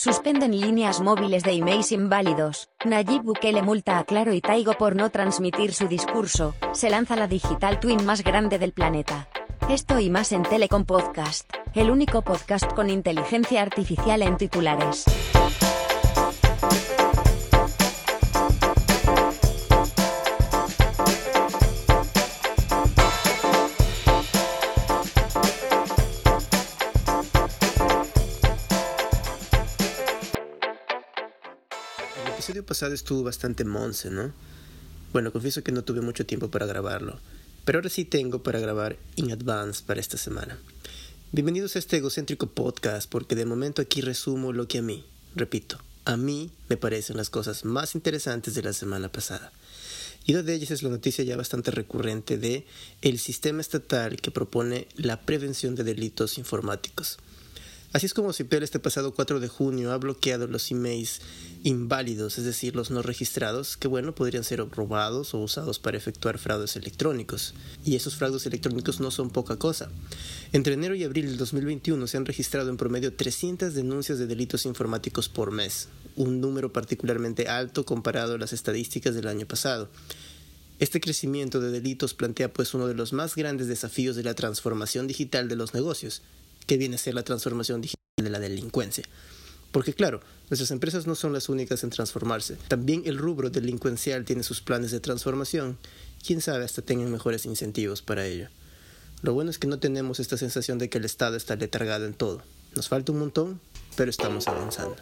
Suspenden líneas móviles de emails inválidos. Nayib Bukele multa a Claro y Taigo por no transmitir su discurso. Se lanza la digital twin más grande del planeta. Esto y más en Telecom Podcast, el único podcast con inteligencia artificial en titulares. Episodio pasado estuvo bastante monce, ¿no? Bueno, confieso que no tuve mucho tiempo para grabarlo, pero ahora sí tengo para grabar in advance para esta semana. Bienvenidos a este egocéntrico podcast, porque de momento aquí resumo lo que a mí, repito, a mí me parecen las cosas más interesantes de la semana pasada. Y una de ellas es la noticia ya bastante recurrente de el sistema estatal que propone la prevención de delitos informáticos. Así es como CIPEL este pasado 4 de junio ha bloqueado los emails inválidos, es decir, los no registrados, que bueno, podrían ser robados o usados para efectuar fraudes electrónicos. Y esos fraudes electrónicos no son poca cosa. Entre enero y abril del 2021 se han registrado en promedio 300 denuncias de delitos informáticos por mes, un número particularmente alto comparado a las estadísticas del año pasado. Este crecimiento de delitos plantea pues uno de los más grandes desafíos de la transformación digital de los negocios, que viene a ser la transformación digital de la delincuencia. Porque claro, nuestras empresas no son las únicas en transformarse. También el rubro delincuencial tiene sus planes de transformación. Quién sabe, hasta tengan mejores incentivos para ello. Lo bueno es que no tenemos esta sensación de que el Estado está letargado en todo. Nos falta un montón, pero estamos avanzando.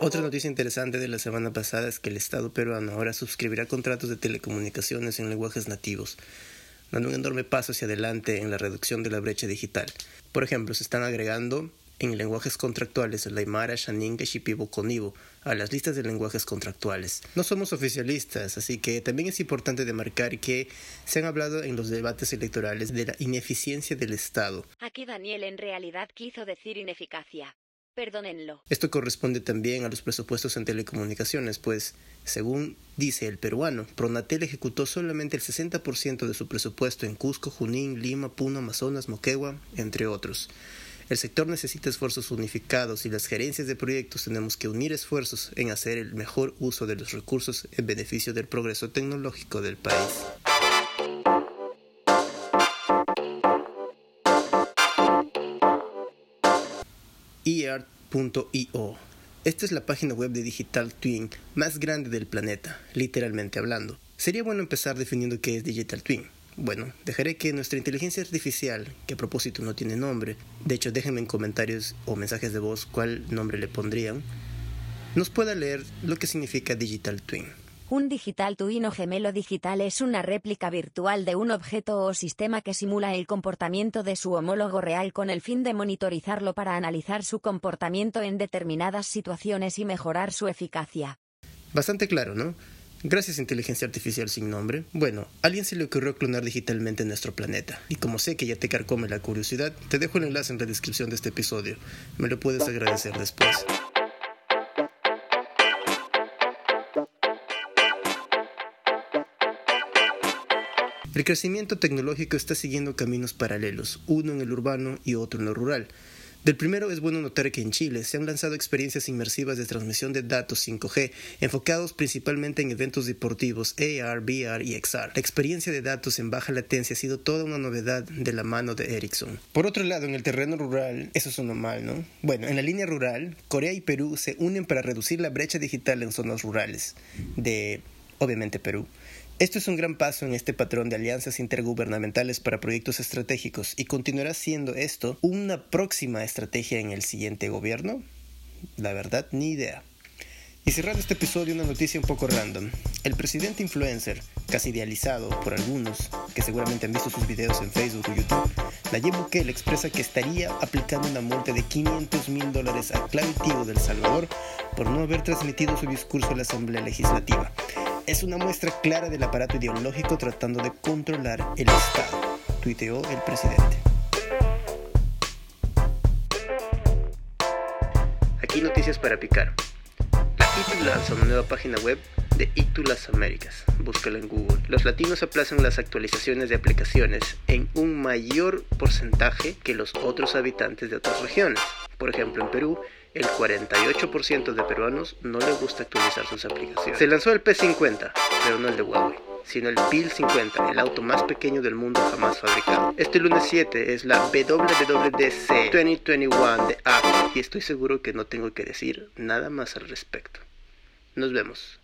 Otra noticia interesante de la semana pasada es que el Estado peruano ahora suscribirá contratos de telecomunicaciones en lenguajes nativos, dando un enorme paso hacia adelante en la reducción de la brecha digital. Por ejemplo, se están agregando en lenguajes contractuales el Aymara, Shaninga, Shipibo, Conibo a las listas de lenguajes contractuales. No somos oficialistas, así que también es importante demarcar que se han hablado en los debates electorales de la ineficiencia del Estado. Aquí Daniel en realidad quiso decir ineficacia. Perdónenlo. Esto corresponde también a los presupuestos en telecomunicaciones, pues, según dice el peruano, Pronatel ejecutó solamente el 60% de su presupuesto en Cusco, Junín, Lima, Puno, Amazonas, Moquegua, entre otros. El sector necesita esfuerzos unificados y las gerencias de proyectos tenemos que unir esfuerzos en hacer el mejor uso de los recursos en beneficio del progreso tecnológico del país. Esta es la página web de Digital Twin más grande del planeta, literalmente hablando. Sería bueno empezar definiendo qué es Digital Twin. Bueno, dejaré que nuestra inteligencia artificial, que a propósito no tiene nombre, de hecho déjenme en comentarios o mensajes de voz cuál nombre le pondrían, nos pueda leer lo que significa Digital Twin. Un digital twin o gemelo digital es una réplica virtual de un objeto o sistema que simula el comportamiento de su homólogo real con el fin de monitorizarlo para analizar su comportamiento en determinadas situaciones y mejorar su eficacia. Bastante claro, ¿no? Gracias a inteligencia artificial sin nombre. Bueno, a alguien se le ocurrió clonar digitalmente nuestro planeta. Y como sé que ya te carcome la curiosidad, te dejo el enlace en la descripción de este episodio. Me lo puedes agradecer después. El crecimiento tecnológico está siguiendo caminos paralelos, uno en el urbano y otro en lo rural. Del primero es bueno notar que en Chile se han lanzado experiencias inmersivas de transmisión de datos 5G, enfocados principalmente en eventos deportivos AR, VR y XR. La experiencia de datos en baja latencia ha sido toda una novedad de la mano de Ericsson. Por otro lado, en el terreno rural, eso suena mal, ¿no? Bueno, en la línea rural, Corea y Perú se unen para reducir la brecha digital en zonas rurales de, obviamente, Perú. Esto es un gran paso en este patrón de alianzas intergubernamentales para proyectos estratégicos y continuará siendo esto una próxima estrategia en el siguiente gobierno. La verdad, ni idea. Y cerrando este episodio, una noticia un poco random. El presidente influencer, casi idealizado por algunos, que seguramente han visto sus videos en Facebook o YouTube, Nayib Bukele expresa que estaría aplicando una multa de 500 mil dólares a Clavitivo del Salvador por no haber transmitido su discurso a la Asamblea Legislativa es una muestra clara del aparato ideológico tratando de controlar el Estado, tuiteó el presidente. Aquí noticias para picar. La ITU lanza una nueva página web de ITU Las Américas. Búscalo en Google. Los latinos aplazan las actualizaciones de aplicaciones en un mayor porcentaje que los otros habitantes de otras regiones. Por ejemplo, en Perú, el 48% de peruanos no les gusta actualizar sus aplicaciones. Se lanzó el P50, pero no el de Huawei sino el PIL 50, el auto más pequeño del mundo jamás fabricado. Este lunes 7 es la WWDC 2021 de Apple y estoy seguro que no tengo que decir nada más al respecto. Nos vemos.